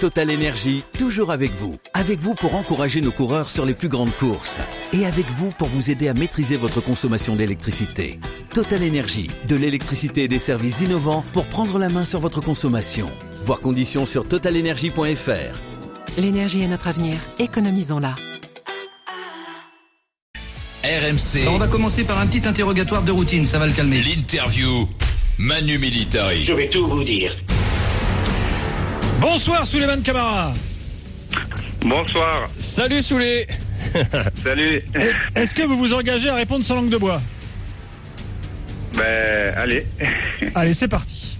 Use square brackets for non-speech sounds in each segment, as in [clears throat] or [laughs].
Total Énergie, toujours avec vous. Avec vous pour encourager nos coureurs sur les plus grandes courses. Et avec vous pour vous aider à maîtriser votre consommation d'électricité. Total Énergie, de l'électricité et des services innovants pour prendre la main sur votre consommation. Voir conditions sur totalenergie.fr. L'énergie est notre avenir. Économisons-la. RMC. On va commencer par un petit interrogatoire de routine, ça va le calmer. L'interview. Manu Militari. Je vais tout vous dire. Bonsoir Souleymane Camara. Bonsoir. Salut Souley. [laughs] Salut. Est-ce que vous vous engagez à répondre sans langue de bois? Ben, allez. [laughs] Allez, c'est parti.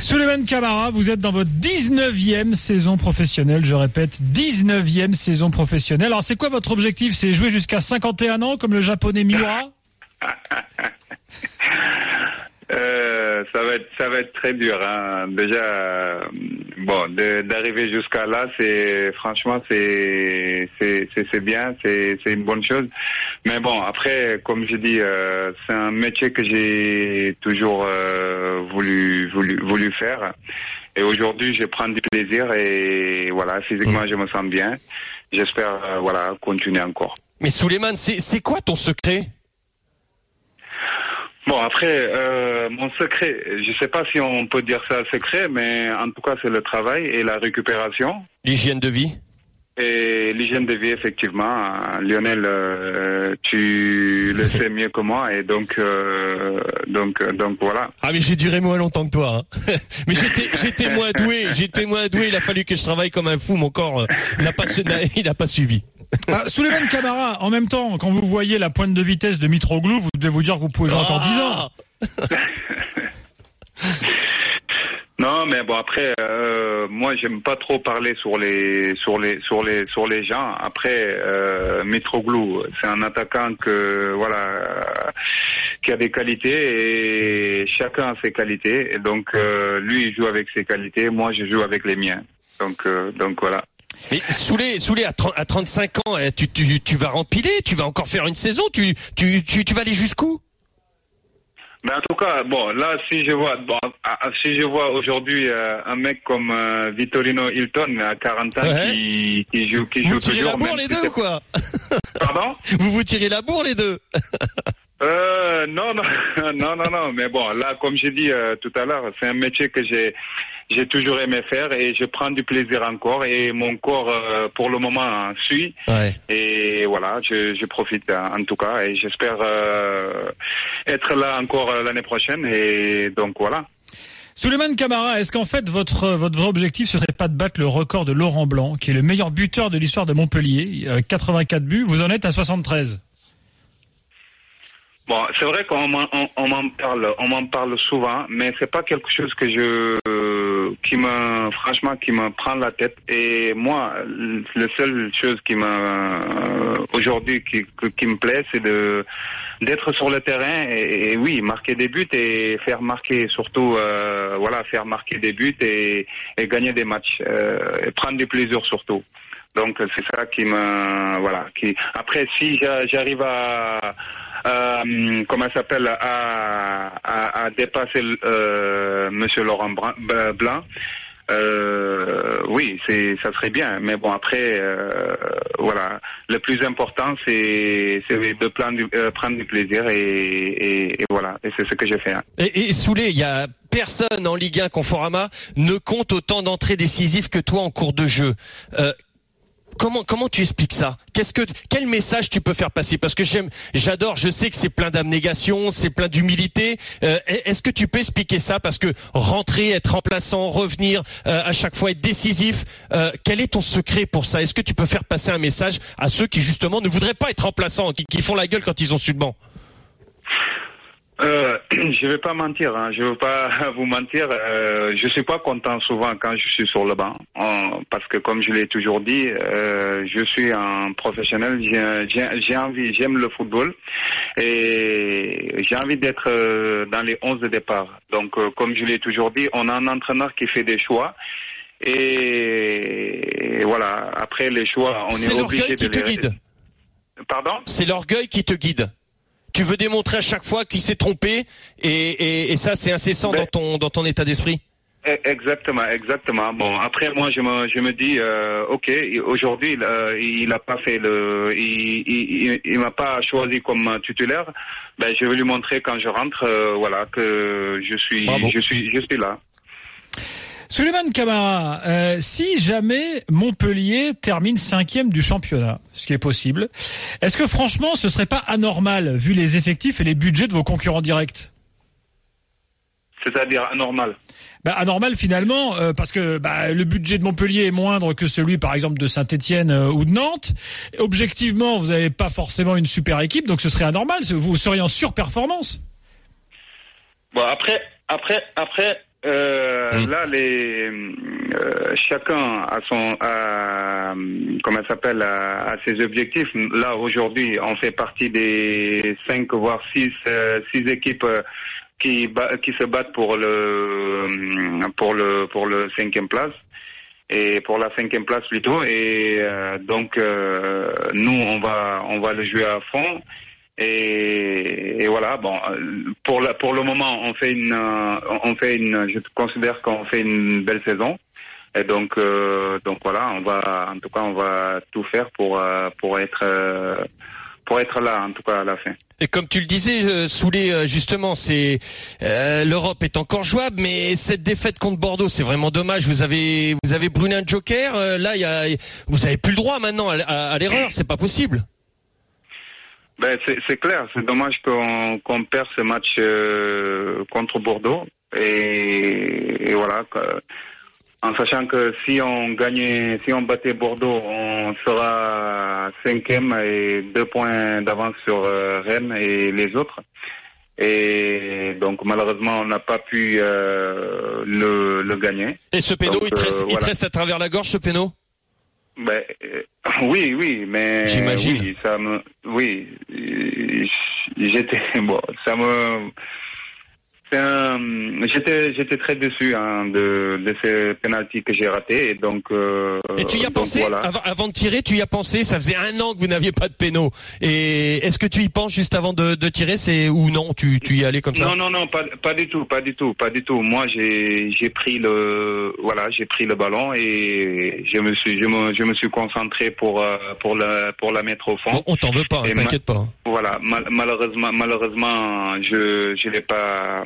Souleymane Camara, vous êtes dans votre 19e saison professionnelle, je répète, 19e saison professionnelle. Alors c'est quoi votre objectif? C'est jouer jusqu'à 51 ans comme le japonais Miura? [laughs] Euh, ça va être ça va être très dur. Hein. Déjà, euh, bon, d'arriver jusqu'à là, c'est franchement c'est c'est bien, c'est c'est une bonne chose. Mais bon, après, comme je dis, euh, c'est un métier que j'ai toujours voulu voulu voulu faire. Et aujourd'hui, je prends du plaisir et voilà, physiquement, je me sens bien. J'espère voilà continuer encore. Mais Souleymane, c'est c'est quoi ton secret? Bon après, euh, mon secret, je sais pas si on peut dire ça secret, mais en tout cas c'est le travail et la récupération L'hygiène de vie et l'hygiène de vie effectivement. Euh, Lionel, euh, tu le [laughs] sais mieux que moi et donc euh, donc donc voilà. Ah mais j'ai duré moins longtemps que toi. hein. [laughs] mais j'étais j'étais moins doué, j'étais moins doué. Il a fallu que je travaille comme un fou. Mon corps euh, n'a pas il n'a pas suivi. Ah, Souleymane Camara, en même temps, quand vous voyez la pointe de vitesse de Mitroglou, vous devez vous dire que vous pouvez jouer encore 10 ans. Ah [laughs] Non, mais bon après, euh, moi j'aime pas trop parler sur les sur les sur les sur les gens. Après, euh, Mitroglou, c'est un attaquant que voilà qui a des qualités et chacun a ses qualités. Et donc euh, lui il joue avec ses qualités, moi je joue avec les miens. Donc euh, donc voilà. Mais Soulé, Soulé à, 30 à 35 ans, eh, tu, tu, tu vas rempiler, tu vas encore faire une saison, tu, tu, tu, tu vas aller jusqu'où? Mais en tout cas, bon, là, si je vois, bon, ah, ah, si je vois aujourd'hui euh, un mec comme euh, Vittorino Hilton à 40 ans Ouais. qui, qui joue, qui joue Vous tirez toujours. la bourre les deux quoi? [laughs] Pardon? Vous vous tirez la bourre les deux? Euh, Non, non, [laughs] non, non, non. Mais bon, là, comme j'ai dit euh, tout à l'heure, c'est un métier que j'ai j'ai toujours aimé faire et je prends du plaisir encore et mon corps, euh, pour le moment, suit. Ouais. Et voilà, je, je profite euh, en tout cas et j'espère euh, être là encore euh, l'année prochaine. Et donc voilà. Souleymane Camara, est-ce qu'en fait votre votre vrai objectif ce serait pas de battre le record de Laurent Blanc, qui est le meilleur buteur de l'histoire de Montpellier, avec 84 buts, vous en êtes à 73 Bon, c'est vrai qu'on m'en on, on m'en parle, on m'en parle souvent, mais c'est pas quelque chose que je, qui me, franchement, qui me prend la tête. Et moi, la seule chose qui me, aujourd'hui, qui, qui, me plaît, c'est de d'être sur le terrain et, oui, marquer des buts et faire marquer surtout, euh, voilà, faire marquer des buts et, gagner des matchs, euh, et prendre du plaisir surtout. Donc c'est ça qui me, voilà, qui. Après, si j'a- j'arrive à euh, comment s'appelle à, à, à dépasser euh, Monsieur Laurent Blanc. Euh, oui, c'est ça serait bien, mais bon après, euh, voilà, le plus important c'est de prendre du, euh, plaisir et voilà, et c'est ce que j'ai fait. hein. Et, et Soulé, il y a personne en Ligue 1 Conforama ne compte autant d'entrées décisives que toi en cours de jeu. Comment comment tu expliques ça? Qu'est-ce que quel message tu peux faire passer? Parce que j'aime, j'adore, je sais que c'est plein d'abnégation, c'est plein d'humilité. Euh, Est-ce que tu peux expliquer ça? Parce que rentrer, être remplaçant, revenir euh, à chaque fois être décisif, euh, quel est ton secret pour ça? Est-ce que tu peux faire passer un message à ceux qui justement ne voudraient pas être remplaçants, qui, qui font la gueule quand ils ont su le Euh, [clears throat] je vais pas mentir, hein, je veux pas [laughs] vous mentir. Euh, je suis pas content souvent quand je suis sur le banc, Euh, parce que comme je l'ai toujours dit, euh, je suis un professionnel. J'ai- envie, j'aime le football et j'ai envie d'être euh, dans les 11 de départ. Donc, comme je l'ai toujours dit, on a un entraîneur qui fait des choix. Et voilà. Après les choix, on est obligé l'orgueil de qui te guide. Pardon? C'est l'orgueil qui te guide. Tu veux démontrer à chaque fois qu'il s'est trompé et, et, et ça c'est incessant dans ton dans ton état d'esprit. E- Exactement, exactement. Bon, après moi je me je me dis euh, ok aujourd'hui euh, il a pas fait le il il, il- il m'a pas choisi comme titulaire. Ben je vais lui montrer quand je rentre euh, voilà que je suis Bravo. je suis je suis là. Suleiman Camara, euh, si jamais Montpellier termine cinquième du championnat, ce qui est possible, est-ce que franchement ce serait pas anormal vu les effectifs et les budgets de vos concurrents directs? C'est-à-dire anormal? bah, anormal finalement euh, parce que bah, le budget de Montpellier est moindre que celui par exemple de Saint-Étienne ou de Nantes. Objectivement, vous n'avez pas forcément une super équipe, donc ce serait anormal. Vous seriez en surperformance. Bon après après après euh, là les euh, chacun a son a, comment ça s'appelle a ses objectifs. Là aujourd'hui on fait partie des cinq voire six euh, six équipes euh, qui qui se battent pour le pour le pour le cinquième place et pour la cinquième place plutôt. Et euh, donc euh, nous on va on va le jouer à fond et, voilà bon euh, pour la, pour le moment on fait une euh, on fait une je considère qu'on fait une belle saison et donc euh, donc voilà on va en tout cas on va tout faire pour euh, pour être pour être là en tout cas à la fin Et comme tu le disais, Soulé, justement, c'est euh, l'Europe est encore jouable, mais cette défaite contre Bordeaux, c'est vraiment dommage. Vous avez vous avez brûlé un joker. là, il y a, vous avez plus le droit maintenant à, à- à l'erreur. C'est pas possible. Ben, c'est clair, c'est dommage qu'on qu'on perd ce match euh, contre Bordeaux. Et, et voilà, que- en sachant que si on gagnait, si on battait Bordeaux, on sera cinquième et deux points d'avance sur euh, Rennes et les autres. Et donc malheureusement, on n'a pas pu euh, le, le gagner. Et ce péno, il, te reste, euh, il te reste à travers la gorge, ce péno. Ben, euh, oui, oui, mais J'imagine. oui, ça me, oui, euh, j'étais [laughs] bon, ça me, j'étais, j'étais très déçu hein, de de ces pénalties que j'ai ratés et donc. euh, Et tu y as pensé voilà. avant, avant de tirer, tu y as pensé. Ça faisait un an que vous n'aviez pas de péno. Et est-ce que tu y penses juste avant de, de tirer, c'est ou non Tu tu y allais comme ça? Non, non, non, pas, pas du tout, pas du tout, pas du tout. Moi, j'ai, j'ai pris le, voilà, j'ai pris le ballon et je me suis, je me, je me suis concentré pour, euh, pour la, pour la mettre au fond. Bon, on t'en veut pas, hein, t'inquiète pas. Voilà, mal- malheureusement, malheureusement, je je l'ai pas,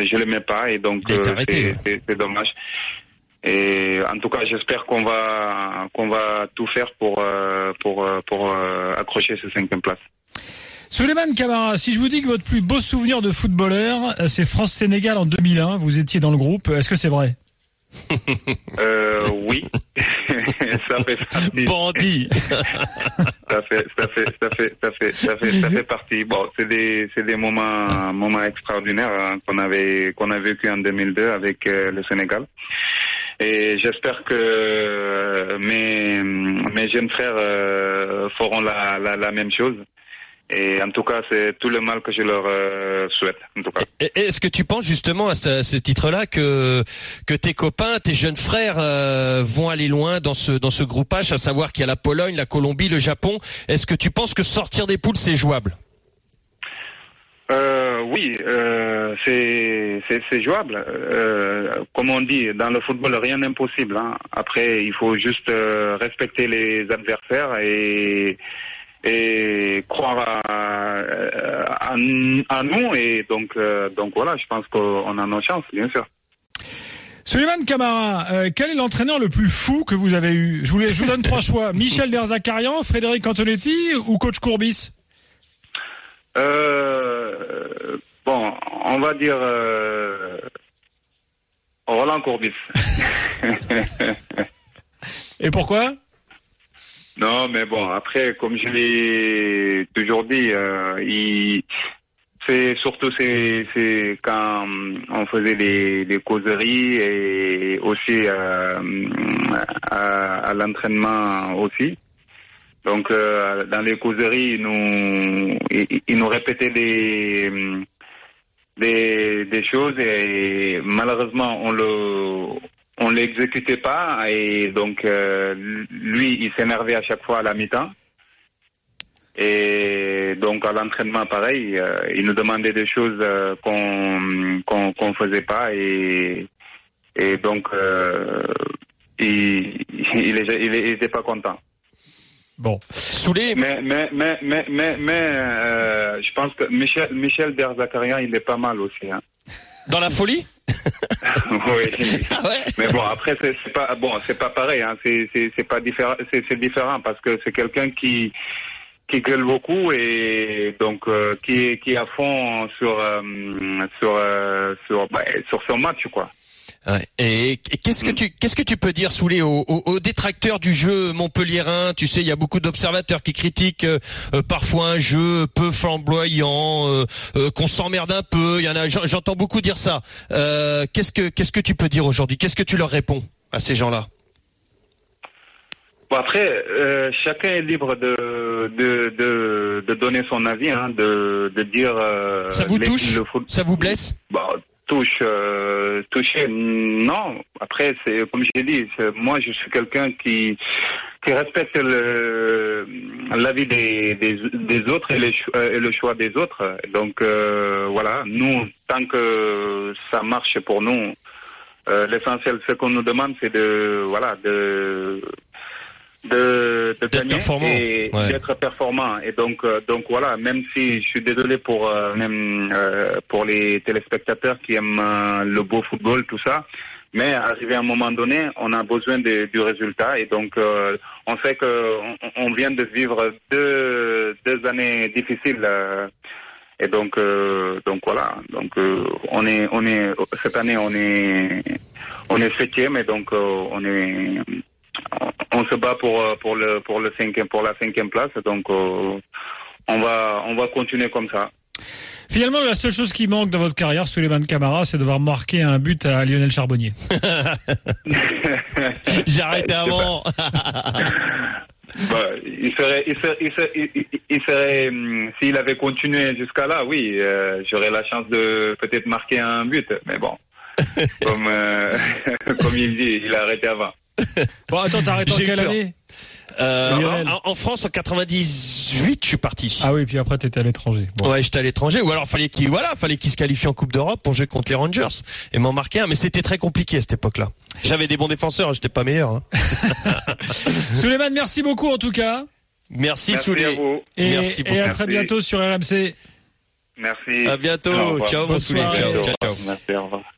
je le mets pas et donc euh, arrêté, c'est- dommage. Et en tout cas, j'espère qu'on va qu'on va tout faire pour euh, pour euh, pour euh, accrocher ce cinquième place. Suleiman Camara, si je vous dis que votre plus beau souvenir de footballeur, euh, c'est France-Sénégal en 2001, vous étiez dans le groupe, est-ce que c'est vrai? Euh, oui, [laughs] ça fait partie. Bandit. [laughs] Ça fait, ça fait, ça fait, ça fait, ça fait, ça fait partie. Bon, c'est des, c'est des moments, moments extraordinaires hein, qu'on avait, qu'on a vécu en 2002 avec euh, le Sénégal. Et j'espère que euh, mes, mes jeunes frères euh, feront la, la, la même chose. Et en tout cas, c'est tout le mal que je leur euh, souhaite. En tout cas. Et- Est-ce que tu penses justement à ce, ce titre-là que que tes copains, tes jeunes frères euh, vont aller loin dans ce dans ce groupage, à savoir qu'il y a la Pologne, la Colombie, le Japon? Est-ce que tu penses que sortir des poules c'est jouable? Euh, oui, euh, c'est jouable. Euh, comme on dit, dans le football, rien n'est impossible. hein. Après, il faut juste respecter les adversaires et et croire à, à, à nous. Et donc euh, donc voilà, je pense qu'on a nos chances, bien sûr. Suleiman Camara, euh, quel est l'entraîneur le plus fou que vous avez eu? Je vous, les- je vous donne trois [laughs] choix. Michel Derzakarian, Frédéric Antonetti ou coach Courbis? Euh, bon, on va dire euh, Roland Courbis. Et pourquoi? Non, mais bon, après, comme je l'ai toujours dit, euh, il, c'est surtout c'est, c'est quand on faisait des, causeries et aussi euh, à, à l'entraînement aussi. Donc, euh, dans les causeries, il nous, il, il nous répétait des, des, des choses et malheureusement, on le, on l'exécutait pas et donc euh, lui il s'énervait à chaque fois à la mi-temps et donc à l'entraînement pareil euh, il nous demandait des choses euh, qu'on qu'on qu'on faisait pas et Et donc, euh, il, il, est- il, est- il était pas content. Bon. Soulé, Mais, mais, mais, mais, mais, mais euh, je pense que Michel, Michel Derzakarian, il est pas mal aussi. Hein. Dans la folie [laughs] oui. [laughs] Ah ouais Mais bon, après, c'est pas bon, c'est pas pareil. Hein. C'est c'est c'est pas différent. C'est c'est différent parce que c'est quelqu'un qui qui gueule beaucoup et donc euh, qui est qui est à fond sur euh, sur euh, sur bah, sur son match quoi. Ouais. Et et qu'est-ce que tu qu'est-ce que tu peux dire Soulé aux, aux, aux détracteurs du jeu montpelliérain? Tu sais, il y a beaucoup d'observateurs qui critiquent euh, parfois un jeu peu flamboyant, euh, euh, qu'on s'emmerde un peu. Il y en a, j'en- j'entends beaucoup dire ça. Qu'est-ce que qu'est-ce que tu peux dire aujourd'hui? Qu'est-ce que tu leur réponds à ces gens-là? Bon après, chacun est libre de de de, de donner son avis, hein, de de dire. Ça vous touche? le foot- Ça vous blesse? Bah, touche, euh, toucher, non. Après, c'est comme j'ai dit, moi je suis quelqu'un qui qui respecte le l'avis des, des des autres et, les euh, et le choix des autres. Donc euh, voilà, nous tant que ça marche pour nous, euh, l'essentiel, ce qu'on nous demande, c'est de voilà de de, de gagner performant, et ouais. d'être performant. Et donc, euh, donc voilà, même si je suis désolé pour euh, même euh, pour les téléspectateurs qui aiment le beau football, tout ça, mais arrivé à un moment donné, on a besoin de- du résultat. Et donc, on sait que on, on vient de vivre deux deux années difficiles. et donc, donc voilà. Donc, on est, on est cette année, on est, on est septième et donc on est, on, se bat pour euh, pour le pour le cinquième pour la cinquième place. Donc, euh, on va on va continuer comme ça. Finalement, la seule chose qui manque dans votre carrière, Suleiman Camara, c'est d'avoir marqué un but à Lionel Charbonnier. [laughs] J'ai arrêté avant. [laughs] Bah, il serait, il serait, il serait, il- il- il serait, hum, s'il avait continué jusqu'à là, oui, euh, j'aurais la chance de peut-être marquer un but. Mais bon, [laughs] comme euh, comme il dit, il a arrêté avant. [laughs] Bon, attends, t'as arrêté en quelle année Euh, en, en France, en 98, je suis parti. Ah oui, puis après t'étais à l'étranger. Bon. Ouais, j'étais à l'étranger. Ou alors fallait qu'il voilà, fallait qu'il se qualifie en Coupe d'Europe pour jouer contre les Rangers et m'en marquer un. Mais c'était très compliqué à cette époque-là. J'avais des bons défenseurs, j'étais pas meilleur. hein. [laughs] Suleiman, merci beaucoup en tout cas. Merci, Merci vous. Et, Merci et à beaucoup. très bientôt sur RMC. Merci. À bientôt. Revoir. Ciao. Ciao, ciao, ciao. Merci, au revoir.